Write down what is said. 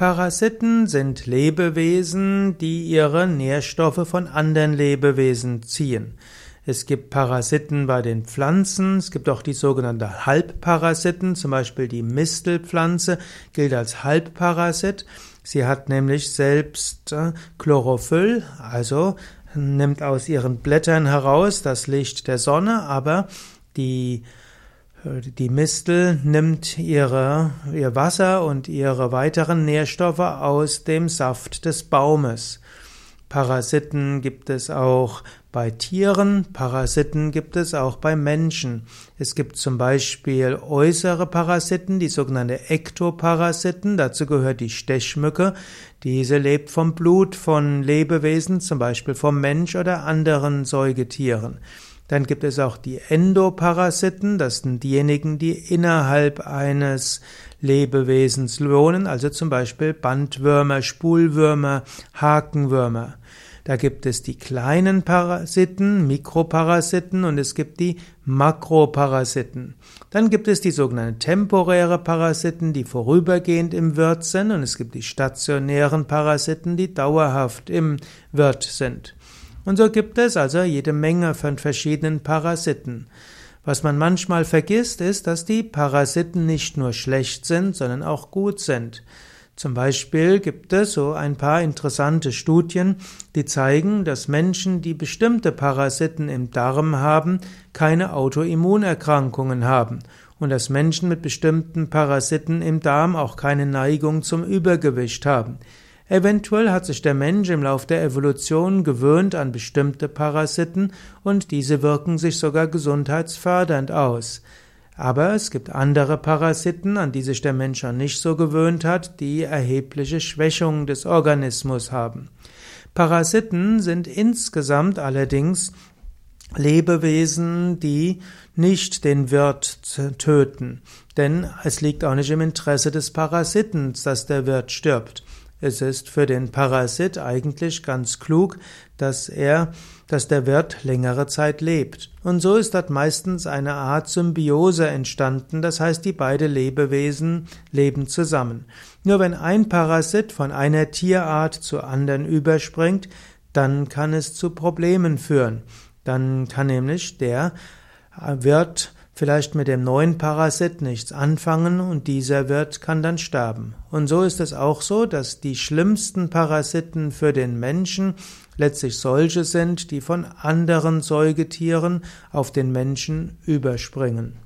Parasiten sind Lebewesen, die ihre Nährstoffe von anderen Lebewesen ziehen. Es gibt Parasiten bei den Pflanzen, es gibt auch die sogenannten Halbparasiten, zum Beispiel die Mistelpflanze gilt als Halbparasit. Sie hat nämlich selbst äh, Chlorophyll, also nimmt aus ihren Blättern heraus das Licht der Sonne, aber die die Mistel nimmt ihre, ihr Wasser und ihre weiteren Nährstoffe aus dem Saft des Baumes. Parasiten gibt es auch bei Tieren, Parasiten gibt es auch bei Menschen. Es gibt zum Beispiel äußere Parasiten, die sogenannte Ektoparasiten, dazu gehört die Stechmücke. Diese lebt vom Blut von Lebewesen, zum Beispiel vom Mensch oder anderen Säugetieren. Dann gibt es auch die Endoparasiten, das sind diejenigen, die innerhalb eines Lebewesens wohnen, also zum Beispiel Bandwürmer, Spulwürmer, Hakenwürmer. Da gibt es die kleinen Parasiten, Mikroparasiten und es gibt die Makroparasiten. Dann gibt es die sogenannten temporäre Parasiten, die vorübergehend im Wirt sind und es gibt die stationären Parasiten, die dauerhaft im Wirt sind. Und so gibt es also jede Menge von verschiedenen Parasiten. Was man manchmal vergisst, ist, dass die Parasiten nicht nur schlecht sind, sondern auch gut sind. Zum Beispiel gibt es so ein paar interessante Studien, die zeigen, dass Menschen, die bestimmte Parasiten im Darm haben, keine Autoimmunerkrankungen haben und dass Menschen mit bestimmten Parasiten im Darm auch keine Neigung zum Übergewicht haben. Eventuell hat sich der Mensch im Lauf der Evolution gewöhnt an bestimmte Parasiten und diese wirken sich sogar gesundheitsfördernd aus. Aber es gibt andere Parasiten, an die sich der Mensch noch nicht so gewöhnt hat, die erhebliche Schwächungen des Organismus haben. Parasiten sind insgesamt allerdings Lebewesen, die nicht den Wirt töten. Denn es liegt auch nicht im Interesse des Parasiten, dass der Wirt stirbt. Es ist für den Parasit eigentlich ganz klug, dass er, dass der Wirt längere Zeit lebt. Und so ist dort meistens eine Art Symbiose entstanden, das heißt, die beiden Lebewesen leben zusammen. Nur wenn ein Parasit von einer Tierart zur anderen überspringt, dann kann es zu Problemen führen. Dann kann nämlich der Wirt vielleicht mit dem neuen Parasit nichts anfangen und dieser Wirt kann dann sterben. Und so ist es auch so, dass die schlimmsten Parasiten für den Menschen letztlich solche sind, die von anderen Säugetieren auf den Menschen überspringen.